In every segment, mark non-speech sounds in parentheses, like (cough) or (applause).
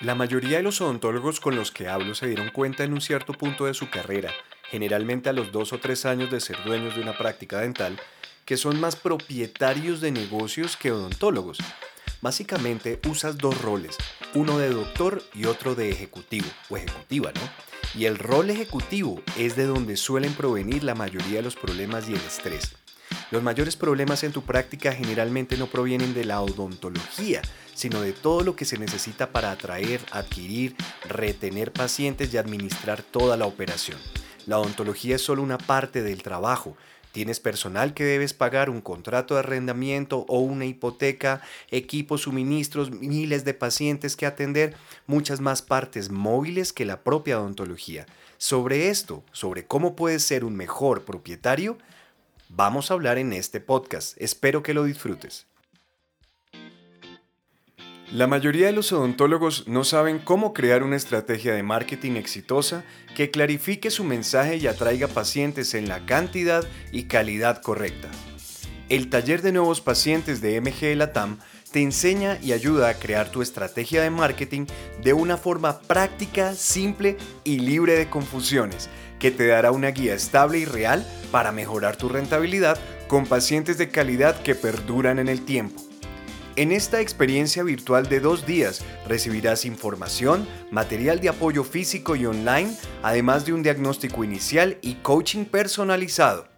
La mayoría de los odontólogos con los que hablo se dieron cuenta en un cierto punto de su carrera, generalmente a los dos o tres años de ser dueños de una práctica dental, que son más propietarios de negocios que odontólogos. Básicamente usas dos roles, uno de doctor y otro de ejecutivo o ejecutiva, ¿no? Y el rol ejecutivo es de donde suelen provenir la mayoría de los problemas y el estrés. Los mayores problemas en tu práctica generalmente no provienen de la odontología, sino de todo lo que se necesita para atraer, adquirir, retener pacientes y administrar toda la operación. La odontología es solo una parte del trabajo. Tienes personal que debes pagar, un contrato de arrendamiento o una hipoteca, equipos, suministros, miles de pacientes que atender, muchas más partes móviles que la propia odontología. Sobre esto, sobre cómo puedes ser un mejor propietario, vamos a hablar en este podcast. Espero que lo disfrutes. La mayoría de los odontólogos no saben cómo crear una estrategia de marketing exitosa que clarifique su mensaje y atraiga pacientes en la cantidad y calidad correcta. El taller de nuevos pacientes de MG Latam te enseña y ayuda a crear tu estrategia de marketing de una forma práctica, simple y libre de confusiones, que te dará una guía estable y real para mejorar tu rentabilidad con pacientes de calidad que perduran en el tiempo. En esta experiencia virtual de dos días recibirás información, material de apoyo físico y online, además de un diagnóstico inicial y coaching personalizado.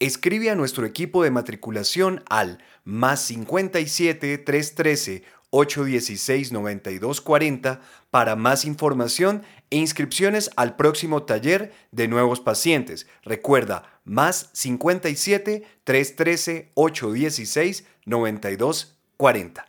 Escribe a nuestro equipo de matriculación al más 57 313 816 9240 para más información e inscripciones al próximo taller de nuevos pacientes. Recuerda, más 57 313 816 9240. 40.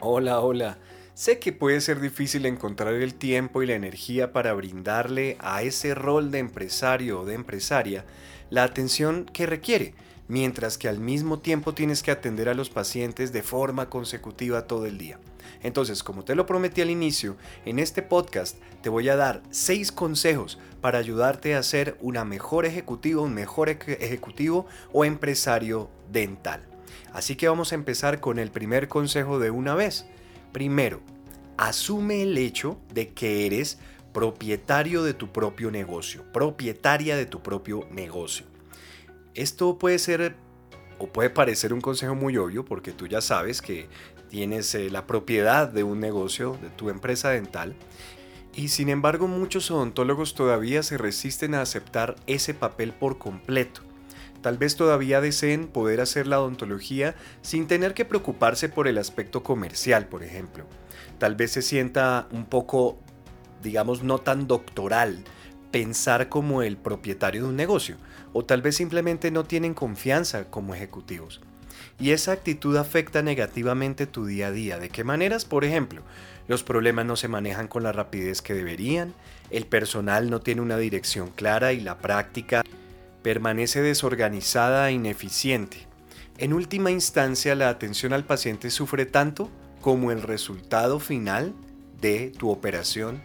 Hola, hola. Sé que puede ser difícil encontrar el tiempo y la energía para brindarle a ese rol de empresario o de empresaria la atención que requiere, mientras que al mismo tiempo tienes que atender a los pacientes de forma consecutiva todo el día. Entonces, como te lo prometí al inicio, en este podcast te voy a dar 6 consejos para ayudarte a ser una mejor ejecutiva, un mejor ejecutivo o empresario dental. Así que vamos a empezar con el primer consejo de una vez. Primero, asume el hecho de que eres propietario de tu propio negocio, propietaria de tu propio negocio. Esto puede ser o puede parecer un consejo muy obvio porque tú ya sabes que tienes eh, la propiedad de un negocio, de tu empresa dental, y sin embargo muchos odontólogos todavía se resisten a aceptar ese papel por completo. Tal vez todavía deseen poder hacer la odontología sin tener que preocuparse por el aspecto comercial, por ejemplo. Tal vez se sienta un poco, digamos, no tan doctoral pensar como el propietario de un negocio, o tal vez simplemente no tienen confianza como ejecutivos. Y esa actitud afecta negativamente tu día a día. ¿De qué maneras? Por ejemplo, los problemas no se manejan con la rapidez que deberían, el personal no tiene una dirección clara y la práctica permanece desorganizada e ineficiente. En última instancia, la atención al paciente sufre tanto como el resultado final de tu operación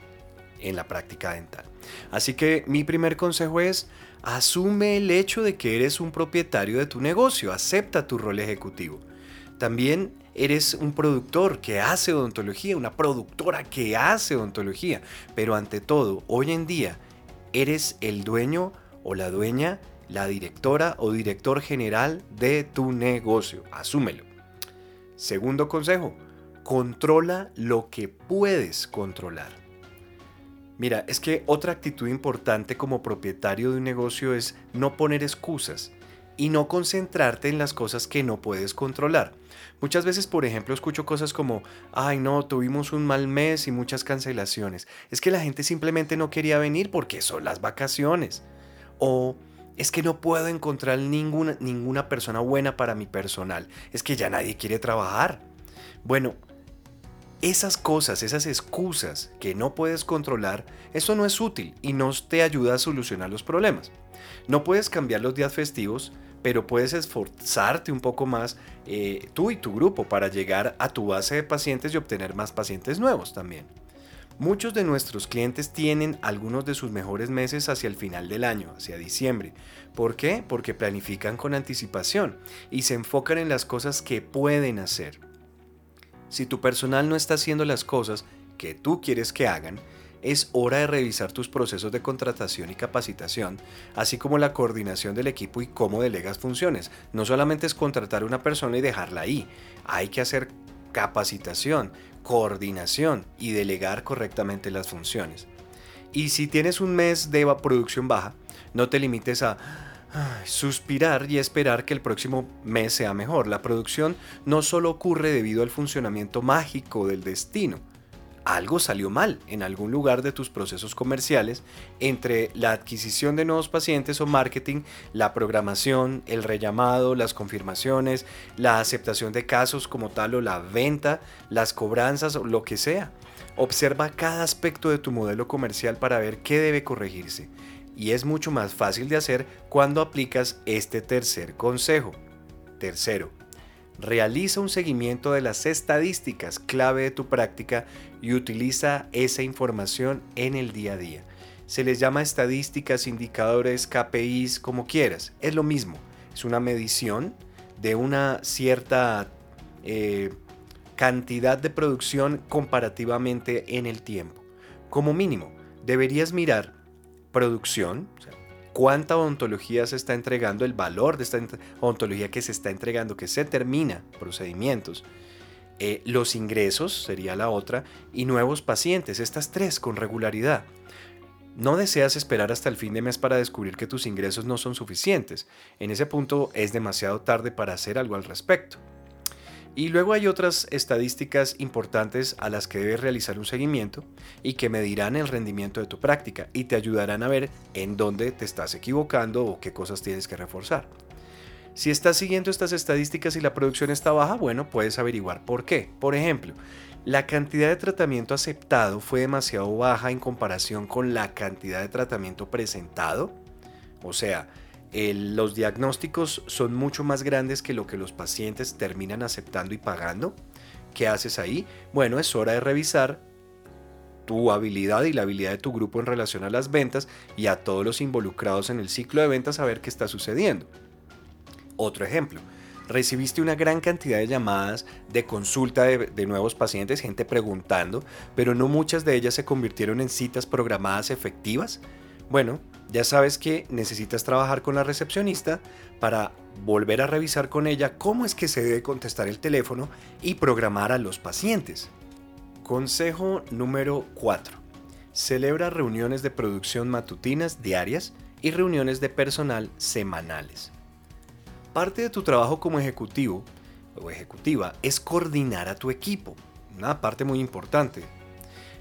en la práctica dental. Así que mi primer consejo es, asume el hecho de que eres un propietario de tu negocio, acepta tu rol ejecutivo. También eres un productor que hace odontología, una productora que hace odontología, pero ante todo, hoy en día, eres el dueño o la dueña, la directora o director general de tu negocio. Asúmelo. Segundo consejo, controla lo que puedes controlar. Mira, es que otra actitud importante como propietario de un negocio es no poner excusas y no concentrarte en las cosas que no puedes controlar. Muchas veces, por ejemplo, escucho cosas como, ay no, tuvimos un mal mes y muchas cancelaciones. Es que la gente simplemente no quería venir porque son las vacaciones o es que no puedo encontrar ninguna, ninguna persona buena para mi personal, es que ya nadie quiere trabajar. Bueno, esas cosas, esas excusas que no puedes controlar, eso no es útil y no te ayuda a solucionar los problemas. No puedes cambiar los días festivos, pero puedes esforzarte un poco más eh, tú y tu grupo para llegar a tu base de pacientes y obtener más pacientes nuevos también. Muchos de nuestros clientes tienen algunos de sus mejores meses hacia el final del año, hacia diciembre. ¿Por qué? Porque planifican con anticipación y se enfocan en las cosas que pueden hacer. Si tu personal no está haciendo las cosas que tú quieres que hagan, es hora de revisar tus procesos de contratación y capacitación, así como la coordinación del equipo y cómo delegas funciones. No solamente es contratar a una persona y dejarla ahí, hay que hacer capacitación, coordinación y delegar correctamente las funciones. Y si tienes un mes de producción baja, no te limites a suspirar y esperar que el próximo mes sea mejor. La producción no solo ocurre debido al funcionamiento mágico del destino, algo salió mal en algún lugar de tus procesos comerciales entre la adquisición de nuevos pacientes o marketing, la programación, el rellamado, las confirmaciones, la aceptación de casos como tal o la venta, las cobranzas o lo que sea. Observa cada aspecto de tu modelo comercial para ver qué debe corregirse. Y es mucho más fácil de hacer cuando aplicas este tercer consejo. Tercero, Realiza un seguimiento de las estadísticas clave de tu práctica y utiliza esa información en el día a día. Se les llama estadísticas, indicadores, KPIs, como quieras. Es lo mismo. Es una medición de una cierta eh, cantidad de producción comparativamente en el tiempo. Como mínimo, deberías mirar producción, cuánta ontología se está entregando, el valor de esta ontología que se está entregando, que se termina, procedimientos, eh, los ingresos sería la otra, y nuevos pacientes, estas tres con regularidad. No deseas esperar hasta el fin de mes para descubrir que tus ingresos no son suficientes. En ese punto es demasiado tarde para hacer algo al respecto. Y luego hay otras estadísticas importantes a las que debes realizar un seguimiento y que medirán el rendimiento de tu práctica y te ayudarán a ver en dónde te estás equivocando o qué cosas tienes que reforzar. Si estás siguiendo estas estadísticas y la producción está baja, bueno, puedes averiguar por qué. Por ejemplo, la cantidad de tratamiento aceptado fue demasiado baja en comparación con la cantidad de tratamiento presentado. O sea, los diagnósticos son mucho más grandes que lo que los pacientes terminan aceptando y pagando. ¿Qué haces ahí? Bueno, es hora de revisar tu habilidad y la habilidad de tu grupo en relación a las ventas y a todos los involucrados en el ciclo de ventas a ver qué está sucediendo. Otro ejemplo, recibiste una gran cantidad de llamadas de consulta de, de, nuevos pacientes, gente preguntando, pero no muchas de ellas se convirtieron en citas programadas efectivas. Bueno, ya sabes que necesitas trabajar con la recepcionista para volver a revisar con ella cómo es que se debe contestar el teléfono y programar a los pacientes. Consejo número 4. Celebra reuniones de producción matutinas diarias y reuniones de personal semanales. Parte de tu trabajo como ejecutivo o ejecutiva es coordinar a tu equipo, una parte muy importante.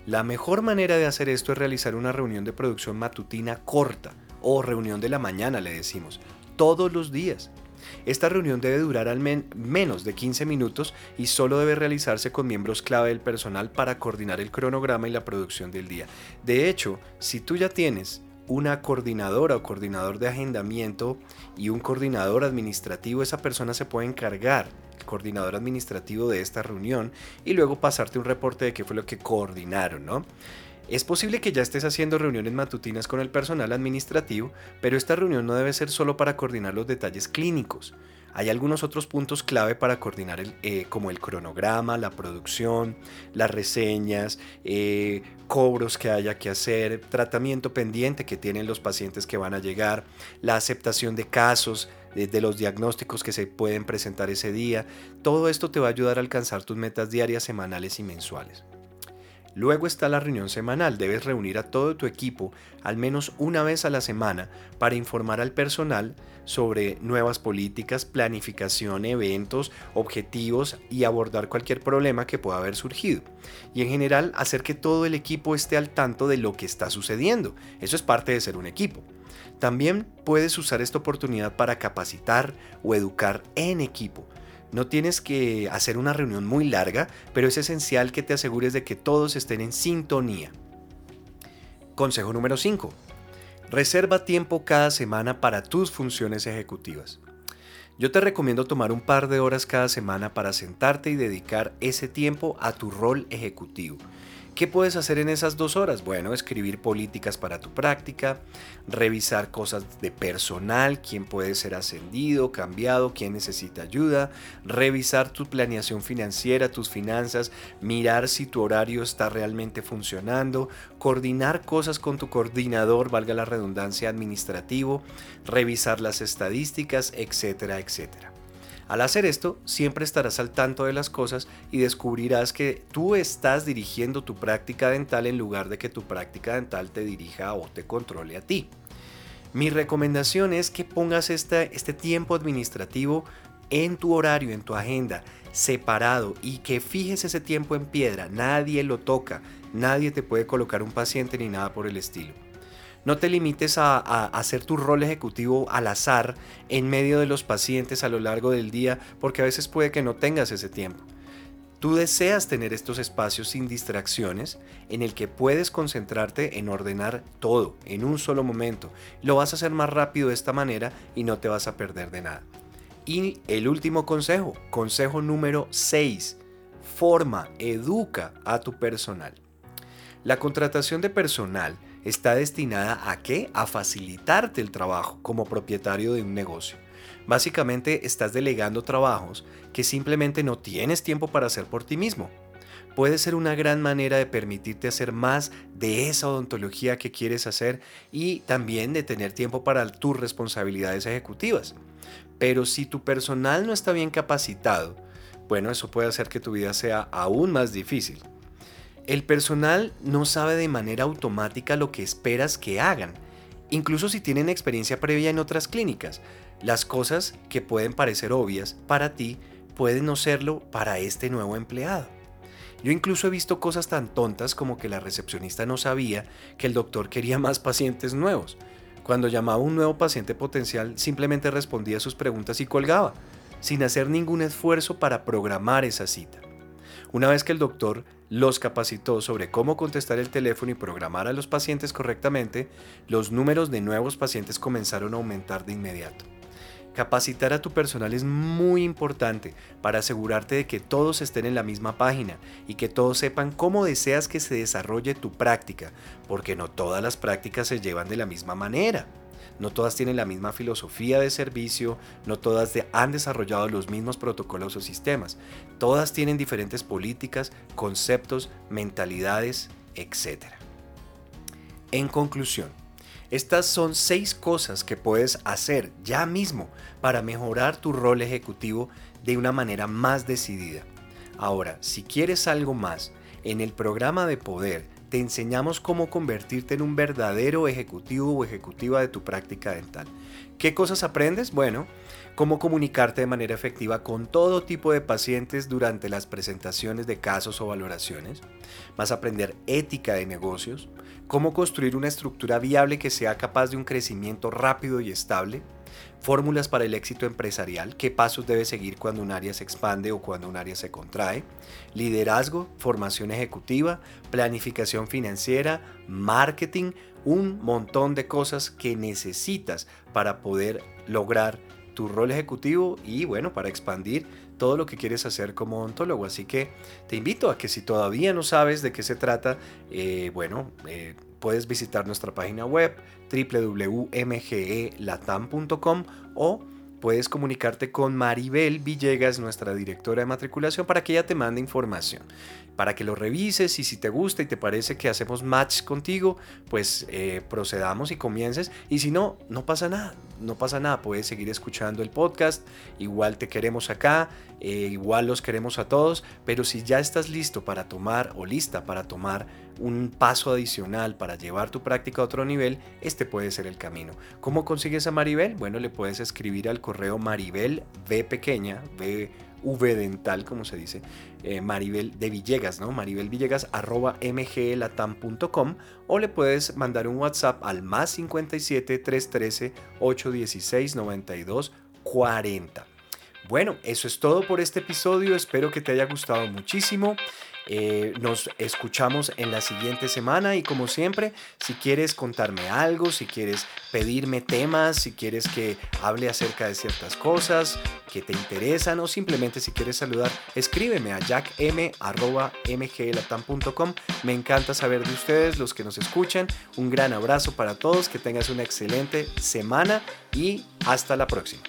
La mejor manera de hacer esto es realizar una reunión de producción matutina corta o reunión de la mañana, le decimos, todos los días. Esta reunión debe durar al menos de 15 minutos y solo debe realizarse con miembros clave del personal para coordinar el cronograma y la producción del día. De hecho, si tú ya tienes una coordinadora o coordinador de agendamiento y un coordinador administrativo, esa persona se puede encargar coordinador administrativo de esta reunión y luego pasarte un reporte de qué fue lo que coordinaron, ¿no? Es posible que ya estés haciendo reuniones matutinas con el personal administrativo, pero esta reunión no debe ser solo para coordinar los detalles clínicos. Hay algunos otros puntos clave para coordinar el, eh, como el cronograma, la producción, las reseñas, eh, cobros que haya que hacer, tratamiento pendiente que tienen los pacientes que van a llegar, la aceptación de casos, de los diagnósticos que se pueden presentar ese día. Todo esto te va a ayudar a alcanzar tus metas diarias, semanales y mensuales. Luego está la reunión semanal. Debes reunir a todo tu equipo al menos una vez a la semana para informar al personal sobre nuevas políticas, planificación, eventos, objetivos y abordar cualquier problema que pueda haber surgido. Y en general hacer que todo el equipo esté al tanto de lo que está sucediendo. Eso es parte de ser un equipo. También puedes usar esta oportunidad para capacitar o educar en equipo. No tienes que hacer una reunión muy larga, pero es esencial que te asegures de que todos estén en sintonía. Consejo número 5. Reserva tiempo cada semana para tus funciones ejecutivas. Yo te recomiendo tomar un par de horas cada semana para sentarte y dedicar ese tiempo a tu rol ejecutivo. ¿Qué puedes hacer en esas dos horas? Bueno, escribir políticas para tu práctica, revisar cosas de personal, quién puede ser ascendido, cambiado, quién necesita ayuda, revisar tu planeación financiera, tus finanzas, mirar si tu horario está realmente funcionando, coordinar cosas con tu coordinador, valga la redundancia administrativo, revisar las estadísticas, etcétera, etcétera. Al hacer esto, siempre estarás al tanto de las cosas y descubrirás que tú estás dirigiendo tu práctica dental en lugar de que tu práctica dental te dirija o te controle a ti. Mi recomendación es que pongas este, tiempo administrativo en tu horario, en tu agenda, separado y que fijes ese tiempo en piedra. Nadie lo toca, nadie te puede colocar un paciente ni nada por el estilo. No te limites a, hacer tu rol ejecutivo al azar en medio de los pacientes a lo largo del día, porque a veces puede que no tengas ese tiempo. Tú deseas tener estos espacios sin distracciones en el que puedes concentrarte en ordenar todo en un solo momento. Lo vas a hacer más rápido de esta manera y no te vas a perder de nada. Y el último consejo, consejo número 6, forma, educa a tu personal. La contratación de personal está destinada a qué? A facilitarte el trabajo como propietario de un negocio. Básicamente estás delegando trabajos que simplemente no tienes tiempo para hacer por ti mismo. Puede ser una gran manera de permitirte hacer más de esa odontología que quieres hacer y también de tener tiempo para tus responsabilidades ejecutivas. Pero si tu personal no está bien capacitado, bueno, eso puede hacer que tu vida sea aún más difícil. El personal no sabe de manera automática lo que esperas que hagan, incluso si tienen experiencia previa en otras clínicas. Las cosas que pueden parecer obvias para ti pueden no serlo para este nuevo empleado. Yo incluso he visto cosas tan tontas como que la recepcionista no sabía que el doctor quería (laughs) más pacientes nuevos. Cuando llamaba a un nuevo paciente potencial simplemente respondía a sus preguntas y colgaba, sin hacer ningún esfuerzo para programar esa cita. Una vez que el doctor los capacitó sobre cómo contestar el teléfono y programar a los pacientes correctamente, los números de nuevos pacientes comenzaron a aumentar de inmediato. Capacitar a tu personal es muy importante para asegurarte de que todos estén en la misma página y que todos sepan cómo deseas que se desarrolle tu práctica, porque no todas las prácticas se llevan de la misma manera. No todas tienen la misma filosofía de servicio, no todas han desarrollado los mismos protocolos o sistemas. Todas tienen diferentes políticas, conceptos, mentalidades, etc. En conclusión, estas son seis cosas que puedes hacer ya mismo para mejorar tu rol ejecutivo de una manera más decidida. Ahora, si quieres algo más, en el programa de poder te enseñamos cómo convertirte en un verdadero ejecutivo o ejecutiva de tu práctica dental. ¿Qué cosas aprendes? Bueno, cómo comunicarte de manera efectiva con todo tipo de pacientes durante las presentaciones de casos o valoraciones. Vas a aprender ética de negocios, cómo construir una estructura viable que sea capaz de un crecimiento rápido y estable, fórmulas para el éxito empresarial, qué pasos debe seguir cuando un área se expande o cuando un área se contrae, liderazgo, formación ejecutiva, planificación financiera, marketing, un montón de cosas que necesitas para poder lograr tu rol ejecutivo y bueno, para expandir todo lo que quieres hacer como ontólogo. Así que te invito a que si todavía no sabes de qué se trata, eh, bueno, eh, puedes visitar nuestra página web www.mgelatam.com o puedes comunicarte con Maribel Villegas, nuestra directora de matriculación, para que ella te mande información, para que lo revises y si te gusta y te parece que hacemos match contigo, pues eh, procedamos y comiences. Y si no, no pasa nada, no pasa nada, puedes seguir escuchando el podcast, igual te queremos acá, eh, igual los queremos a todos, pero si ya estás listo para tomar o lista para tomar un paso adicional para llevar tu práctica a otro nivel, este puede ser el camino. ¿Cómo consigues a Maribel? Bueno, le puedes escribir al correo Maribel V pequeña, V, v dental, como se dice, eh, Maribel de Villegas, ¿no? Maribel Villegas arroba mglatam.com o le puedes mandar un WhatsApp al más 57 313 816 92 40. Bueno, eso es todo por este episodio, espero que te haya gustado muchísimo. Eh, nos escuchamos en la siguiente semana y como siempre, si quieres contarme algo, si quieres pedirme temas, si quieres que hable acerca de ciertas cosas que te interesan o simplemente si quieres saludar, escríbeme a jackm.mglatam.com. Me encanta saber de ustedes, los que nos escuchan. Un gran abrazo para todos, que tengas una excelente semana y hasta la próxima.